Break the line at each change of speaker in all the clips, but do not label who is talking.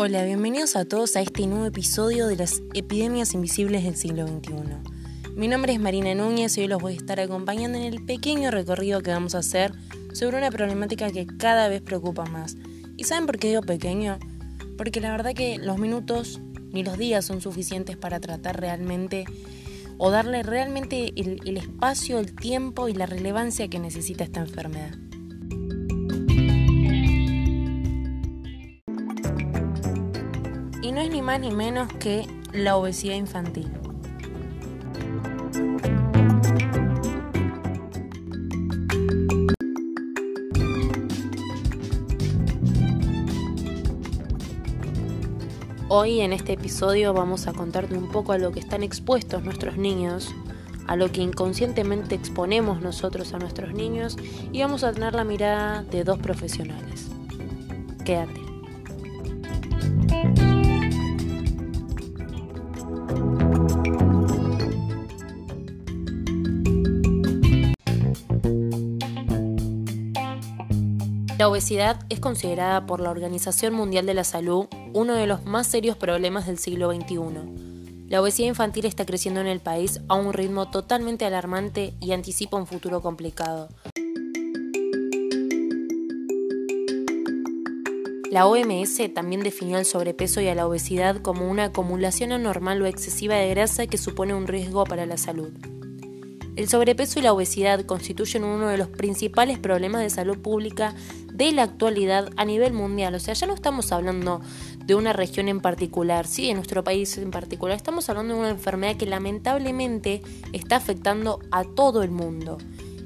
Hola, bienvenidos a todos a este nuevo episodio de las epidemias invisibles del siglo XXI. Mi nombre es Marina Núñez y hoy los voy a estar acompañando en el pequeño recorrido que vamos a hacer sobre una problemática que cada vez preocupa más. ¿Y saben por qué digo pequeño? Porque la verdad que los minutos ni los días son suficientes para tratar realmente o darle realmente el, el espacio, el tiempo y la relevancia que necesita esta enfermedad. Y no es ni más ni menos que la obesidad infantil. Hoy en este episodio vamos a contarte un poco a lo que están expuestos nuestros niños, a lo que inconscientemente exponemos nosotros a nuestros niños y vamos a tener la mirada de dos profesionales. Quédate. La obesidad es considerada por la Organización Mundial de la Salud uno de los más serios problemas del siglo XXI. La obesidad infantil está creciendo en el país a un ritmo totalmente alarmante y anticipa un futuro complicado. La OMS también definió el sobrepeso y a la obesidad como una acumulación anormal o excesiva de grasa que supone un riesgo para la salud. El sobrepeso y la obesidad constituyen uno de los principales problemas de salud pública de la actualidad a nivel mundial. O sea, ya no estamos hablando de una región en particular, sí, de nuestro país en particular. Estamos hablando de una enfermedad que lamentablemente está afectando a todo el mundo.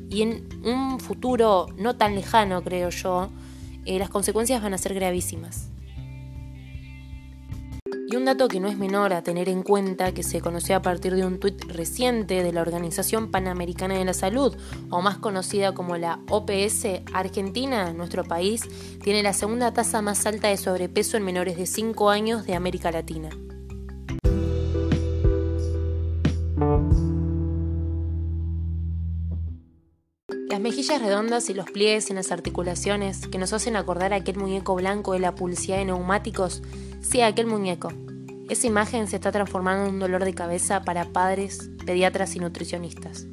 Y en un futuro no tan lejano, creo yo, eh, las consecuencias van a ser gravísimas. Y un dato que no es menor a tener en cuenta, que se conoció a partir de un tuit reciente de la Organización Panamericana de la Salud, o más conocida como la OPS, Argentina, nuestro país, tiene la segunda tasa más alta de sobrepeso en menores de 5 años de América Latina. Mejillas redondas y los pliegues en las articulaciones que nos hacen acordar a aquel muñeco blanco de la publicidad de neumáticos, sí, aquel muñeco. Esa imagen se está transformando en un dolor de cabeza para padres, pediatras y nutricionistas.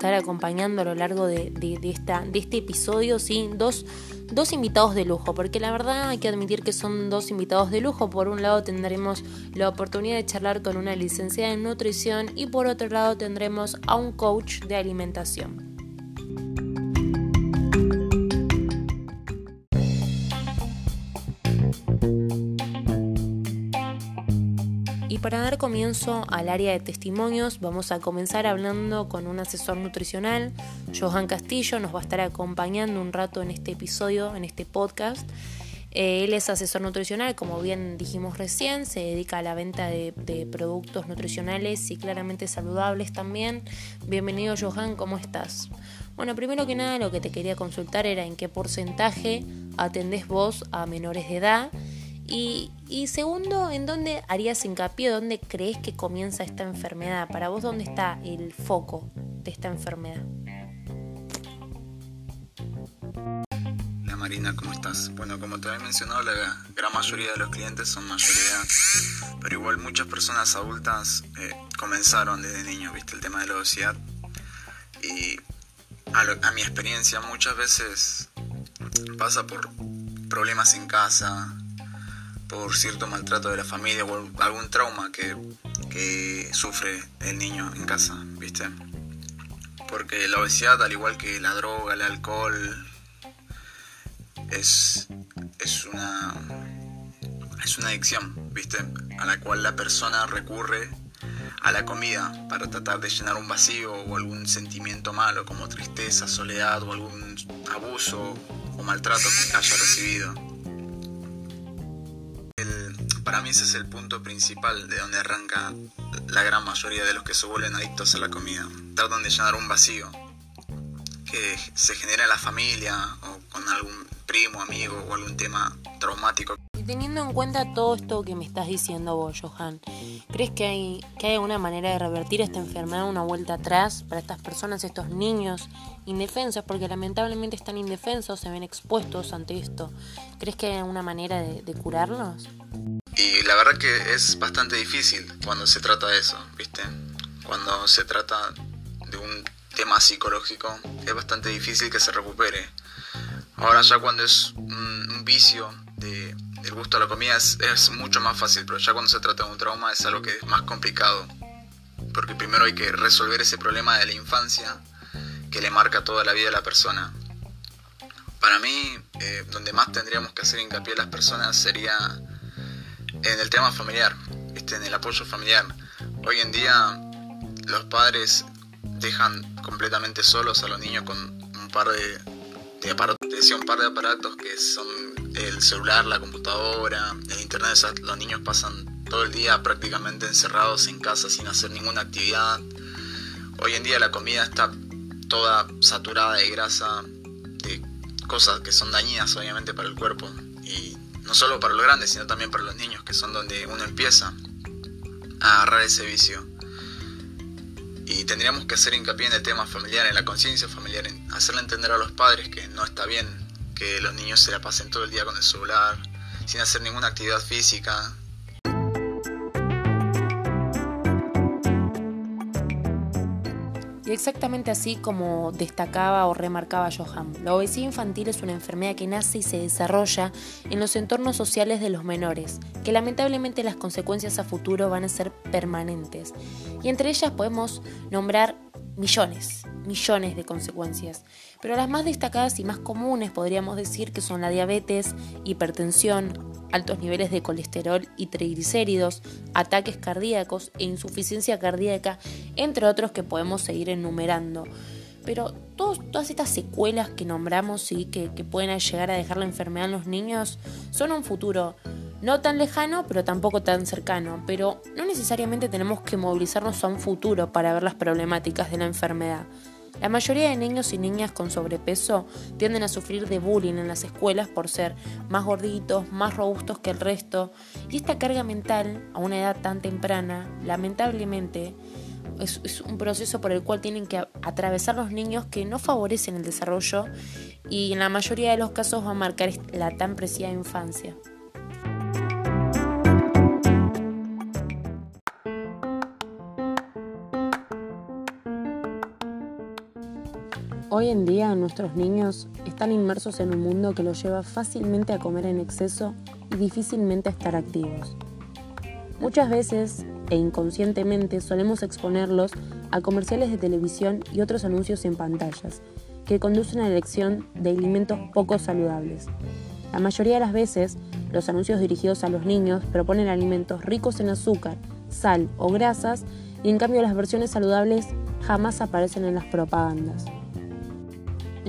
Estar acompañando a lo largo de, esta, de este episodio ¿sí? dos, dos invitados de lujo, porque la verdad hay que admitir que son dos invitados de lujo. Por un lado tendremos la oportunidad de charlar con una licenciada en nutrición y por otro lado tendremos a un coach de alimentación. Para dar comienzo al área de testimonios, vamos a comenzar hablando con un asesor nutricional, Johan Castillo, nos va a estar acompañando un rato en este episodio, en este podcast. Eh, él es asesor nutricional, como bien dijimos recién, se dedica a la venta de, productos nutricionales y claramente saludables también. Bienvenido Johan, ¿cómo estás? Bueno, primero que nada lo que te quería consultar era en qué porcentaje atendés vos a menores de edad y, segundo, ¿en dónde harías hincapié? ¿Dónde crees que comienza esta enfermedad? Para vos, ¿dónde está el foco de esta enfermedad?
Hola Marina, ¿cómo estás? Bueno, como te había mencionado, la gran mayoría de los clientes son mayoría, pero igual muchas personas adultas eh, comenzaron desde niños, viste, el tema de la obesidad. Y a mi experiencia muchas veces pasa por problemas en casa, por cierto maltrato de la familia o algún trauma que, sufre el niño en casa, ¿viste? Porque la obesidad, al igual que la droga, el alcohol, es, es, una, es una adicción, ¿viste? A la cual la persona recurre a la comida para tratar de llenar un vacío o algún sentimiento malo como tristeza, soledad o algún abuso o maltrato que haya recibido para mí ese es el punto principal de donde arranca la gran mayoría de los que se vuelven adictos a la comida. Tratan de llenar un vacío que se genera en la familia o con algún primo, amigo o algún tema traumático.
Teniendo en cuenta todo esto que me estás diciendo vos, Johan, ¿crees que hay, que hay alguna manera de revertir esta enfermedad una vuelta atrás para estas personas, estos niños indefensos? Porque lamentablemente están indefensos, se ven expuestos ante esto. ¿Crees que hay alguna manera de curarlos?
Y la verdad que es bastante difícil cuando se trata de eso, ¿viste? Cuando se trata de un tema psicológico, es bastante difícil que se recupere. Ahora ya cuando es un, vicio de, del gusto a la comida es, mucho más fácil, pero ya cuando se trata de un trauma es algo que es más complicado. Porque primero hay que resolver ese problema de la infancia que le marca toda la vida a la persona. Para mí, eh, donde más tendríamos que hacer hincapié a las personas sería en el tema familiar, ¿viste? en el apoyo familiar. Hoy en día los padres dejan completamente solos a los niños con un par de, aparatos, decía un par de aparatos que son el celular, la computadora, el internet. los niños pasan todo el día prácticamente encerrados en casa sin hacer ninguna actividad. Hoy en día la comida está toda saturada de grasa, de cosas que son dañinas obviamente para el cuerpo. Y no solo para los grandes, sino también para los niños, que son donde uno empieza a agarrar ese vicio. Y tendríamos que hacer hincapié en el tema familiar, en la conciencia familiar, en hacerle entender a los padres que no está bien que los niños se la pasen todo el día con el celular, sin hacer ninguna actividad física,
Y exactamente así como destacaba o remarcaba Johan, la obesidad infantil es una enfermedad que nace y se desarrolla en los entornos sociales de los menores, que lamentablemente las consecuencias a futuro van a ser permanentes. Y entre ellas podemos nombrar millones, millones de consecuencias. Pero las más destacadas y más comunes podríamos decir que son la diabetes, hipertensión, altos niveles de colesterol y triglicéridos, ataques cardíacos e insuficiencia cardíaca, entre otros que podemos seguir enumerando. Pero todas estas secuelas que nombramos y que, que pueden llegar a dejar la enfermedad en los niños son un futuro no tan lejano, pero tampoco tan cercano. Pero no necesariamente tenemos que movilizarnos a un futuro para ver las problemáticas de la enfermedad. La mayoría de niños y niñas con sobrepeso tienden a sufrir de bullying en las escuelas por ser más gorditos, más robustos que el resto, y esta carga mental a una edad tan temprana, lamentablemente, es, un proceso por el cual tienen que atravesar los niños que no favorecen el desarrollo y en la mayoría de los casos va a marcar la tan preciada infancia. Hoy en día nuestros niños están inmersos en un mundo que los lleva fácilmente a comer en exceso y difícilmente a estar activos. Muchas veces e inconscientemente solemos exponerlos a comerciales de televisión y otros anuncios en pantallas, que conducen a la elección de alimentos poco saludables. La mayoría de las veces, los anuncios dirigidos a los niños proponen alimentos ricos en azúcar, sal o grasas, y en cambio las versiones saludables jamás aparecen en las propagandas.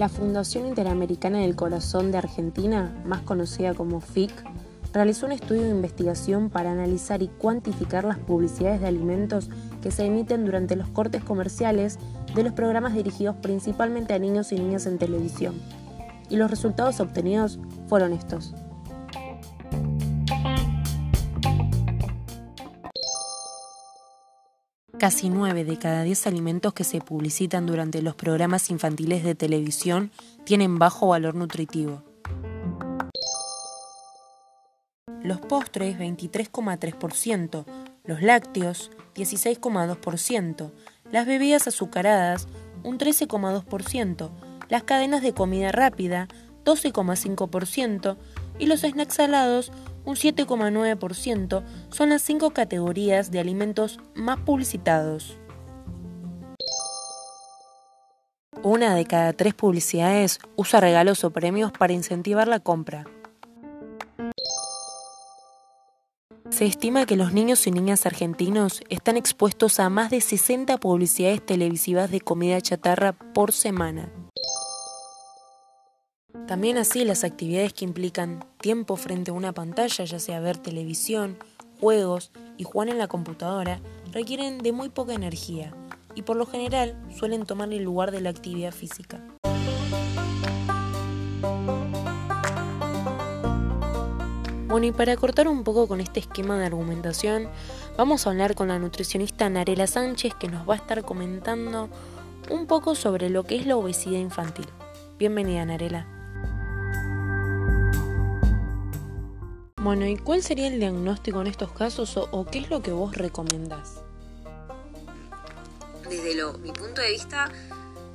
La Fundación Interamericana del Corazón de Argentina, más conocida como FIC, realizó un estudio de investigación para analizar y cuantificar las publicidades de alimentos que se emiten durante los cortes comerciales de los programas dirigidos principalmente a niños y niñas en televisión. Y los resultados obtenidos fueron estos. Casi 9 de cada 10 alimentos que se publicitan durante los programas infantiles de televisión tienen bajo valor nutritivo. Los postres 23,3%, los lácteos 16,2%, las bebidas azucaradas un 13,2%, las cadenas de comida rápida 12,5% y los snacks salados un 7,9%, son las cinco categorías de alimentos más publicitados. Una de cada tres publicidades usa regalos o premios para incentivar la compra. Se estima que los niños y niñas argentinos están expuestos a más de 60 publicidades televisivas de comida chatarra por semana. También así las actividades que implican tiempo frente a una pantalla, ya sea ver televisión, juegos y jugar en la computadora, requieren de muy poca energía y por lo general suelen tomar el lugar de la actividad física. Bueno, y para cortar un poco con este esquema de argumentación, vamos a hablar con la nutricionista Narela Sánchez que nos va a estar comentando un poco sobre lo que es la obesidad infantil. Bienvenida, Narela. Bueno, ¿y cuál sería el diagnóstico en estos casos o, qué es lo que vos recomendás?
Desde mi punto de vista,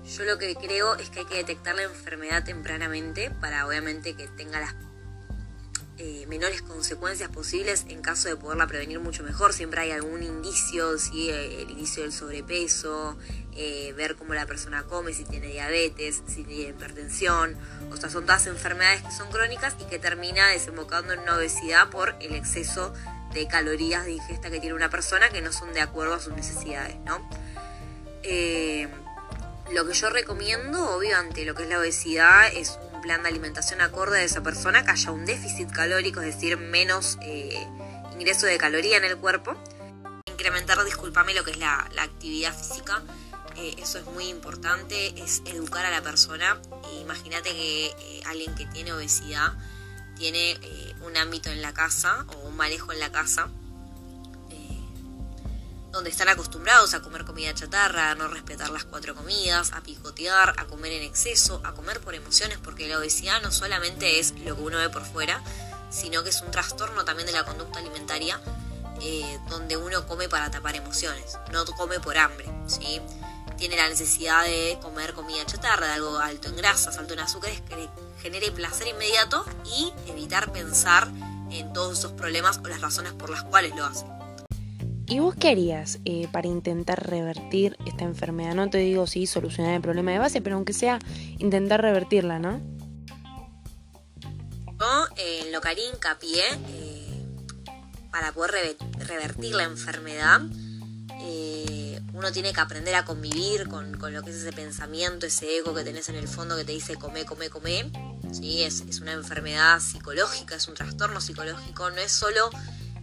yo lo que creo es que hay que detectar la enfermedad tempranamente para obviamente que tenga las eh, menores consecuencias posibles en caso de poderla prevenir mucho mejor. Siempre hay algún indicio, ¿sí? Eh, el inicio del sobrepeso, eh, ver cómo la persona come, si tiene diabetes, si tiene hipertensión. O sea, son todas enfermedades que son crónicas y que termina desembocando en una obesidad por el exceso de calorías de ingesta que tiene una persona que no son de acuerdo a sus necesidades, ¿no? lo que yo recomiendo, obvio, ante lo que es la obesidad, es plan de alimentación acorde de esa persona, que haya un déficit calórico, es decir, menos eh, ingreso de caloría en el cuerpo. Incrementar, discúlpame, lo que es la, actividad física. Eh, eso es muy importante, es educar a la persona. Imagínate que eh, alguien que tiene obesidad tiene un ámbito en la casa o un manejo en la casa donde están acostumbrados a comer comida chatarra, a no respetar las cuatro comidas, a picotear, a comer en exceso, a comer por emociones, porque la obesidad no solamente es lo que uno ve por fuera, sino que es un trastorno también de la conducta alimentaria, eh, donde uno come para tapar emociones, no come por hambre, ¿sí? Tiene la necesidad de comer comida chatarra, de algo alto en grasas, alto en azúcares, que genere placer inmediato y evitar pensar en todos esos problemas o las razones por las cuales lo hace.
¿Y vos qué harías eh, para intentar revertir esta enfermedad? No te digo si solucionar el problema de base, pero aunque sea intentar revertirla, ¿no?
Yo en lo que haría hincapié eh, para poder revertir la enfermedad, eh, uno tiene que aprender a convivir con, lo que es ese pensamiento, ese ego que tenés en el fondo que te dice come, come, come. ¿sí? Es, es una enfermedad psicológica, es un trastorno psicológico, no es solo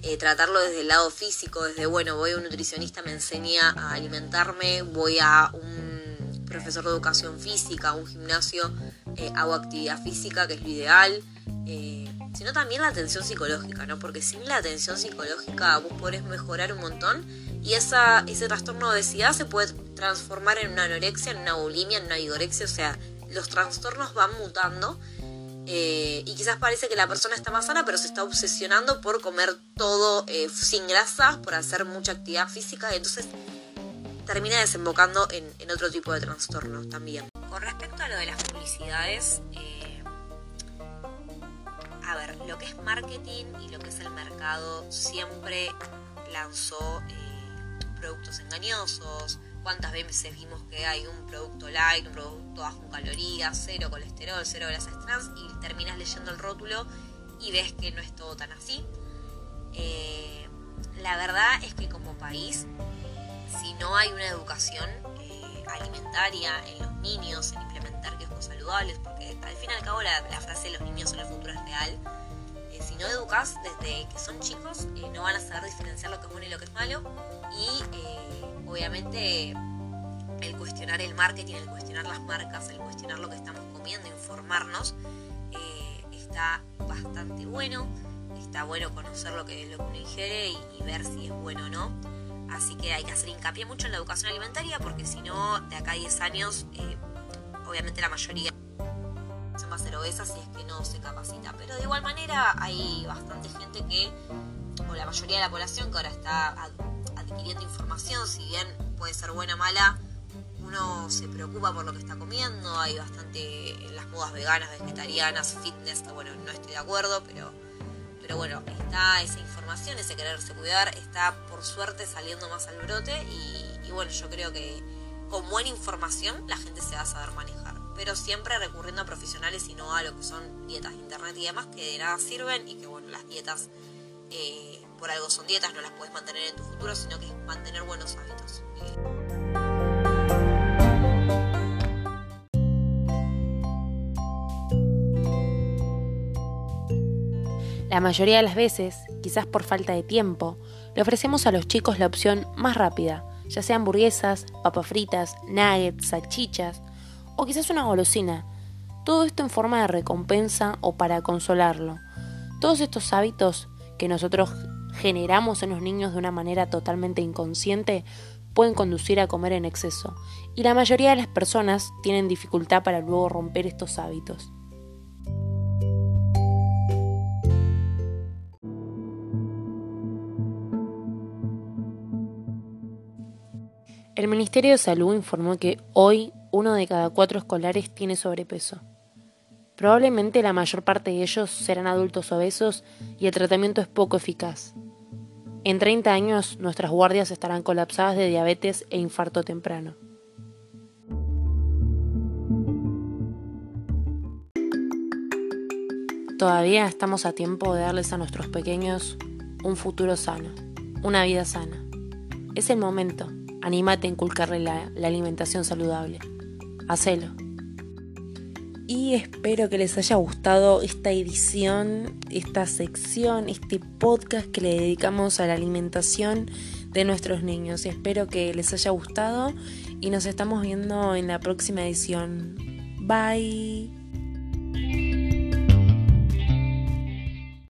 eh, tratarlo desde el lado físico, desde, bueno, voy a un nutricionista, me enseña a alimentarme, voy a un profesor de educación física, a un gimnasio, eh, hago actividad física, que es lo ideal, eh, sino también la atención psicológica, ¿no? Porque sin la atención psicológica vos podés mejorar un montón y esa, ese trastorno de obesidad se puede transformar en una anorexia, en una bulimia, en una vigorexia, o sea, los trastornos van mutando eh, y quizás parece que la persona está más sana, pero se está obsesionando por comer todo eh, sin grasa, por hacer mucha actividad física, y entonces termina desembocando en, otro tipo de trastornos también. Con respecto a lo de las publicidades, eh, a ver, lo que es marketing y lo que es el mercado siempre lanzó productos engañosos, cuántas veces vimos que hay un producto light, un producto bajo en calorías, cero colesterol, cero grasas trans y terminas leyendo el rótulo y ves que no es todo tan así. Eh, la verdad es que como país, si no hay una educación eh, alimentaria en los niños, en implementar quesos saludables, porque al fin y al cabo la, frase los niños son el futuro es real, eh, si no educas desde que son chicos, no van a saber diferenciar lo que es bueno y lo que es malo y obviamente el cuestionar el marketing, el cuestionar las marcas, el cuestionar lo que estamos comiendo, informarnos, eh, está bastante bueno. Está bueno conocer lo que, lo que uno ingiere y, ver si es bueno o no. Así que hay que hacer hincapié mucho en la educación alimentaria porque si no, de acá a 10 años, eh, obviamente la mayoría se va a ser si es que no se capacita. Pero de igual manera hay bastante gente que, o la mayoría de la población que ahora está adquiriendo información, si bien puede ser buena o mala, uno se preocupa por lo que está comiendo, hay bastante las modas veganas, vegetarianas, fitness, bueno, no estoy de acuerdo, pero, pero bueno, está esa información, ese quererse cuidar, está por suerte saliendo más al brote y, y bueno, yo creo que con buena información la gente se va a saber manejar, pero siempre recurriendo a profesionales y no a lo que son dietas de internet y demás que de nada sirven y que bueno, las dietas... Eh, por algo son dietas, no las puedes mantener en tu futuro, sino que mantener buenos hábitos.
La mayoría de las veces, quizás por falta de tiempo, le ofrecemos a los chicos la opción más rápida, ya sea hamburguesas, papas fritas, nuggets, salchichas o quizás una golosina. Todo esto en forma de recompensa o para consolarlo Todos estos hábitos que nosotros generamos en los niños de una manera totalmente inconsciente pueden conducir a comer en exceso, y la mayoría de las personas tienen dificultad para luego romper estos hábitos. El Ministerio de Salud informó que hoy uno de cada cuatro escolares tiene sobrepeso. Probablemente la mayor parte de ellos serán adultos obesos y el tratamiento es poco eficaz. En 30 años nuestras guardias estarán colapsadas de diabetes e infarto temprano. Todavía estamos a tiempo de darles a nuestros pequeños un futuro sano, una vida sana. Es el momento. Anímate a inculcarle la, la alimentación saludable. Hacelo y espero que les haya gustado esta edición, esta sección, este podcast que le dedicamos a la alimentación de nuestros niños. Espero que les haya gustado y nos estamos viendo en la próxima edición. Bye.